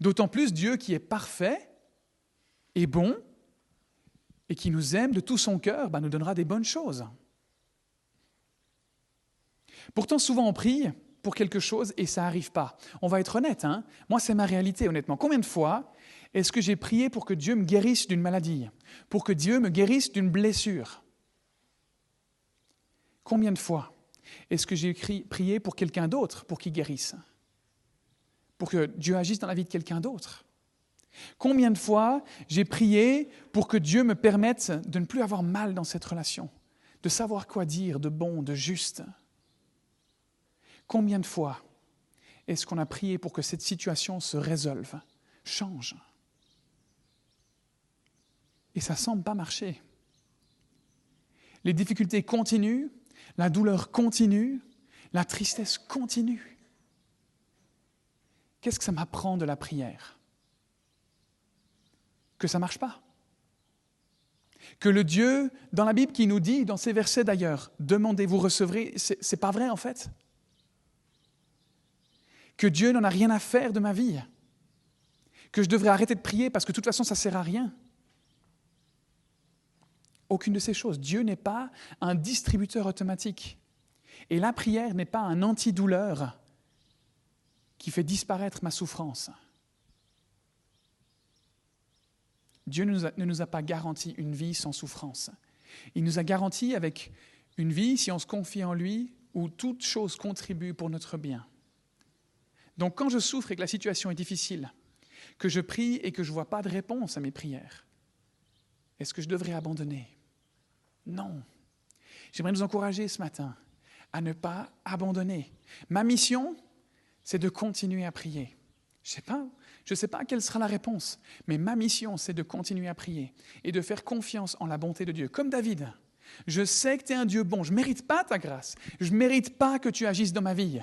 D'autant plus Dieu qui est parfait et bon, et qui nous aime de tout son cœur, bah, nous donnera des bonnes choses. Pourtant, souvent on prie pour quelque chose et ça n'arrive pas. On va être honnête, hein moi c'est ma réalité honnêtement. Combien de fois est-ce que j'ai prié pour que Dieu me guérisse d'une maladie, pour que Dieu me guérisse d'une blessure? Combien de fois est-ce que j'ai prié pour quelqu'un d'autre pour qu'il guérisse? Pour que Dieu agisse dans la vie de quelqu'un d'autre? Combien de fois j'ai prié pour que Dieu me permette de ne plus avoir mal dans cette relation, de savoir quoi dire de bon, de juste? Combien de fois est-ce qu'on a prié pour que cette situation se résolve, change? Et ça semble pas marcher. Les difficultés continuent, la douleur continue, la tristesse continue. Qu'est-ce que ça m'apprend de la prière? Que ça ne marche pas. Que le Dieu, dans la Bible, qui nous dit, dans ces versets d'ailleurs, demandez, vous recevrez, ce n'est pas vrai en fait. Que Dieu n'en a rien à faire de ma vie. Que je devrais arrêter de prier parce que de toute façon, ça ne sert à rien. Aucune de ces choses. Dieu n'est pas un distributeur automatique. Et la prière n'est pas un antidouleur qui fait disparaître ma souffrance. Dieu ne nous, a, pas garanti une vie sans souffrance. Il nous a garanti avec Une vie, si on se confie en lui, où toute chose contribue pour notre bien. Donc quand je souffre et que la situation est difficile, que je prie et que je ne vois pas de réponse à mes prières, est-ce que je devrais abandonner Non. J'aimerais nous encourager ce matin à ne pas abandonner. Ma mission, c'est de continuer à prier. Je ne sais pas, sais pas quelle sera la réponse, mais ma mission, c'est de continuer à prier et de faire confiance en la bonté de Dieu, comme David. Je sais que tu es un Dieu bon, je ne mérite pas ta grâce, je ne mérite pas que tu agisses dans ma vie.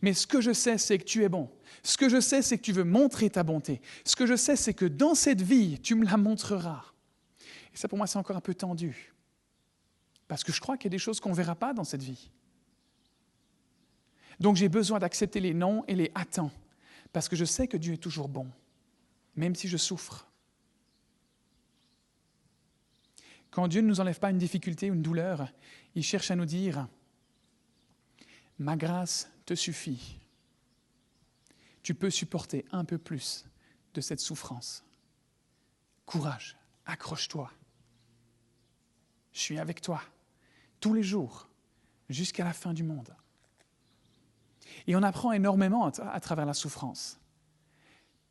Mais ce que je sais, c'est que tu es bon. Ce que je sais, c'est que tu veux montrer ta bonté. Ce que je sais, c'est que dans cette vie, tu me la montreras. Et ça, pour moi, c'est encore un peu tendu. Parce que je crois qu'il y a des choses qu'on ne verra pas dans cette vie. Donc j'ai besoin d'accepter les non et les attends. Parce que je sais que Dieu est toujours bon, même si je souffre. Quand Dieu ne nous enlève pas une difficulté ou une douleur, il cherche à nous dire, ma grâce te suffit. Tu peux supporter un peu plus de cette souffrance. Courage, accroche-toi. Je suis avec toi tous les jours jusqu'à la fin du monde. Et on apprend énormément à, travers la souffrance.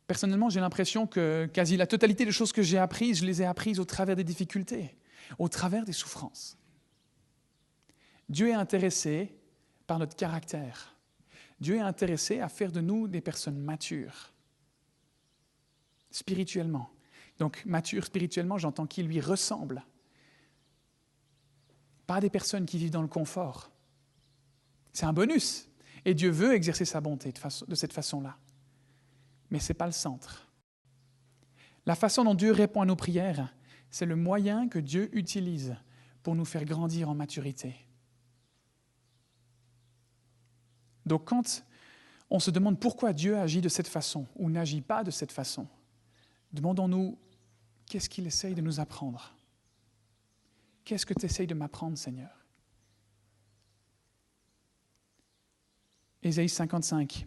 Personnellement, j'ai l'impression que quasi la totalité des choses que j'ai apprises, je les ai apprises au travers des difficultés, au travers des souffrances. Dieu est intéressé par notre caractère. Dieu est intéressé à faire de nous des personnes matures, spirituellement. Donc, mature spirituellement, j'entends qui lui ressemble. Pas des personnes qui vivent dans le confort. C'est un bonus. Et Dieu veut exercer sa bonté de, cette façon-là. Mais ce n'est pas le centre. La façon dont Dieu répond à nos prières, c'est le moyen que Dieu utilise pour nous faire grandir en maturité. Donc quand on se demande pourquoi Dieu agit de cette façon ou n'agit pas de cette façon, demandons-nous qu'est-ce qu'il essaye de nous apprendre Qu'est-ce que tu essayes de m'apprendre, Seigneur? Ésaïe 55.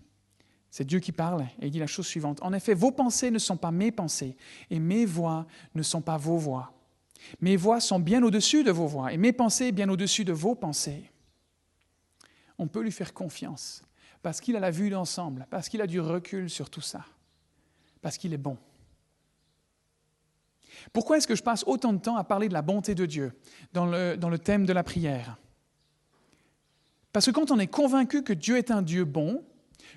C'est Dieu qui parle et il dit la chose suivante. En effet, vos pensées ne sont pas mes pensées et mes voix ne sont pas vos voix. Mes voix sont bien au-dessus de vos voix et mes pensées bien au-dessus de vos pensées. On peut lui faire confiance parce qu'il a la vue d'ensemble, parce qu'il a du recul sur tout ça, parce qu'il est bon. Pourquoi est-ce que je passe autant de temps à parler de la bonté de Dieu dans le, dans le thème de la prière? Parce que quand on est convaincu que Dieu est un Dieu bon,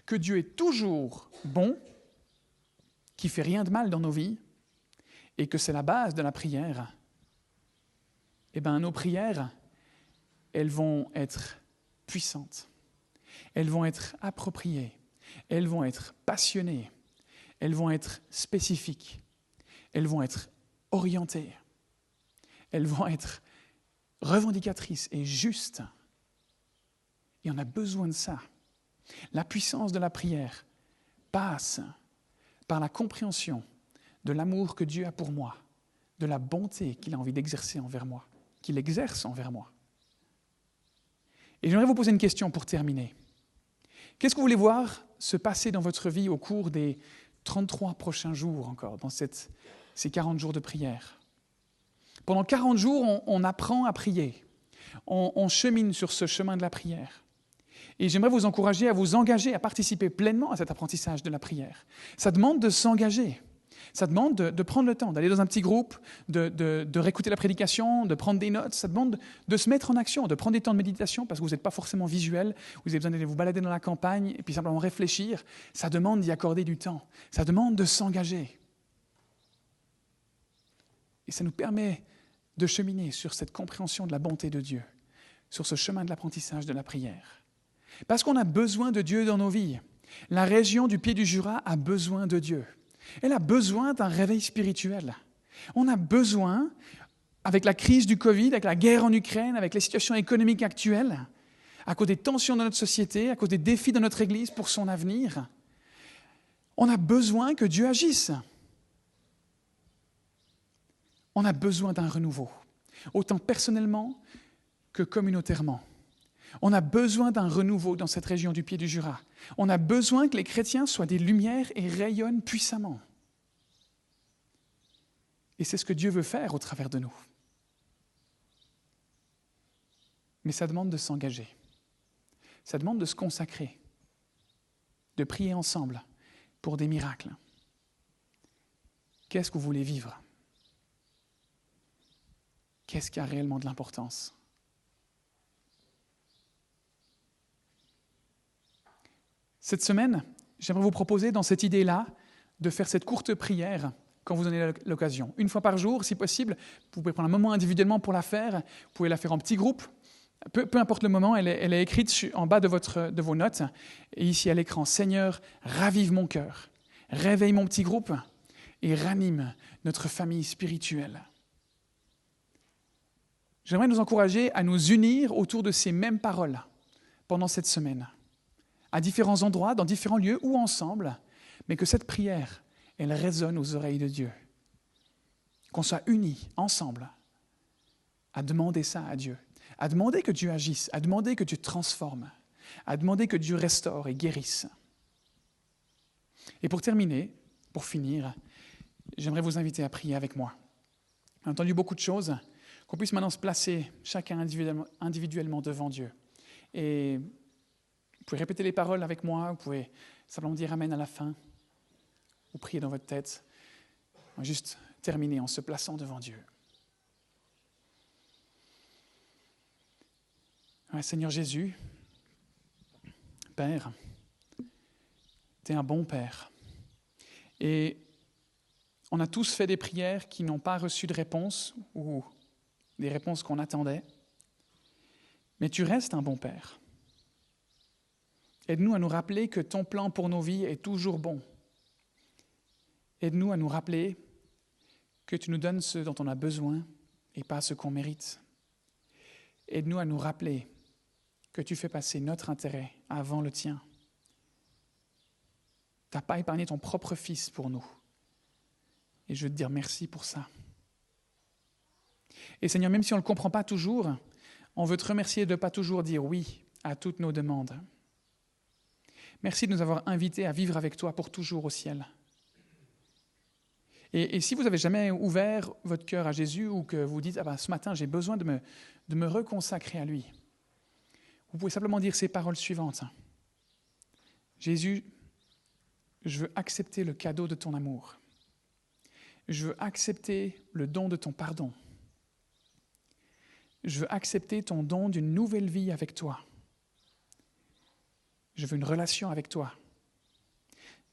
que Dieu est toujours bon, qui fait rien de mal dans nos vies, et que c'est la base de la prière, eh bien nos prières, elles vont être puissantes, elles vont être appropriées, elles vont être passionnées, elles vont être spécifiques, elles vont être orientées, elles vont être revendicatrices et justes. Et on a besoin de ça. La puissance de la prière passe par la compréhension de l'amour que Dieu a pour moi, de la bonté qu'il a envie d'exercer envers moi, qu'il exerce envers moi. Et j'aimerais vous poser une question pour terminer. Qu'est-ce que vous voulez voir se passer dans votre vie au cours des 33 prochains jours encore, dans cette, ces 40 jours de prière Pendant 40 jours, on, apprend à prier. on chemine sur ce chemin de la prière. Et j'aimerais vous encourager à vous engager, à participer pleinement à cet apprentissage de la prière. Ça demande de s'engager. Ça demande de, prendre le temps, d'aller dans un petit groupe, de, réécouter la prédication, de prendre des notes. Ça demande de se mettre en action, de prendre des temps de méditation parce que vous n'êtes pas forcément visuel. Vous avez besoin d'aller vous balader dans la campagne et puis simplement réfléchir. Ça demande d'y accorder du temps. Ça demande de s'engager. Et ça nous permet de cheminer sur cette compréhension de la bonté de Dieu, sur ce chemin de l'apprentissage de la prière. Parce qu'on a besoin de Dieu dans nos vies. La région du pied du Jura a besoin de Dieu. Elle a besoin d'un réveil spirituel. On a besoin, avec la crise du Covid, avec la guerre en Ukraine, avec les situations économiques actuelles, à cause des tensions de notre société, à cause des défis de notre Église pour son avenir, on a besoin que Dieu agisse. On a besoin d'un renouveau, autant personnellement que communautairement. On a besoin d'un renouveau dans cette région du pied du Jura. On a besoin que les chrétiens soient des lumières et rayonnent puissamment. Et c'est ce que Dieu veut faire au travers de nous. Mais ça demande de s'engager. Ça demande de se consacrer, de prier ensemble pour des miracles. Qu'est-ce que vous voulez vivre? Qu'est-ce qui a réellement de l'importance? Cette semaine, j'aimerais vous proposer dans cette idée-là de faire cette courte prière quand vous en avez l'occasion. Une fois par jour, si possible. Vous pouvez prendre un moment individuellement pour la faire. Vous pouvez la faire en petits groupes. Peu, importe le moment, elle est, écrite en bas de, votre, de vos notes. Et ici à l'écran, Seigneur, ravive mon cœur, réveille mon petit groupe et ranime notre famille spirituelle. J'aimerais nous encourager à nous unir autour de ces mêmes paroles pendant cette semaine à différents endroits, dans différents lieux ou ensemble, mais que cette prière, elle résonne aux oreilles de Dieu. Qu'on soit unis ensemble à demander ça à Dieu, à demander que Dieu agisse, à demander que Dieu transforme, à demander que Dieu restaure et guérisse. Et pour terminer, pour finir, j'aimerais vous inviter à prier avec moi. J'ai entendu beaucoup de choses, qu'on puisse maintenant se placer chacun individuellement devant Dieu. Et vous pouvez répéter les paroles avec moi, vous pouvez simplement dire Amen à la fin, ou prier dans votre tête. Juste terminer en se plaçant devant Dieu. Seigneur Jésus, Père, tu es un bon Père. Et on a tous fait des prières qui n'ont pas reçu de réponse ou des réponses qu'on attendait. Mais tu restes un bon Père. Aide-nous à nous rappeler que ton plan pour nos vies est toujours bon. Aide-nous à nous rappeler que tu nous donnes ce dont on a besoin et pas ce qu'on mérite. Aide-nous à nous rappeler que tu fais passer notre intérêt avant le tien. Tu n'as pas épargné ton propre Fils pour nous. Et je veux te dire merci pour ça. Et Seigneur, même si on ne le comprend pas toujours, on veut te remercier de ne pas toujours dire oui à toutes nos demandes. Merci de nous avoir invités à vivre avec toi pour toujours au ciel. Et, si vous n'avez jamais ouvert votre cœur à Jésus ou que vous dites, ah ben, ce matin j'ai besoin de me, de me reconsacrer à lui, vous pouvez simplement dire ces paroles suivantes. Jésus, je veux accepter le cadeau de ton amour. Je veux accepter le don de ton pardon. Je veux accepter ton don d'une nouvelle vie avec toi. Je veux une relation avec toi.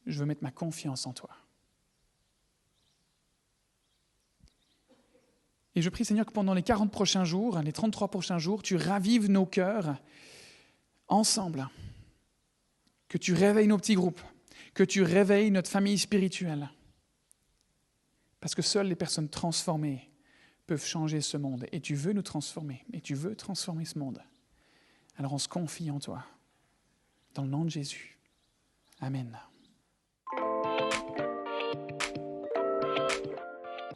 Je veux mettre ma confiance en toi. Et je prie Seigneur que pendant les 40 prochains jours, les 33 prochains jours, tu ravives nos cœurs ensemble. Que tu réveilles nos petits groupes. Que tu réveilles notre famille spirituelle. Parce que seules les personnes transformées peuvent changer ce monde. Et tu veux nous transformer. Et tu veux transformer ce monde. Alors on se confie en toi. Dans le nom de Jésus. Amen.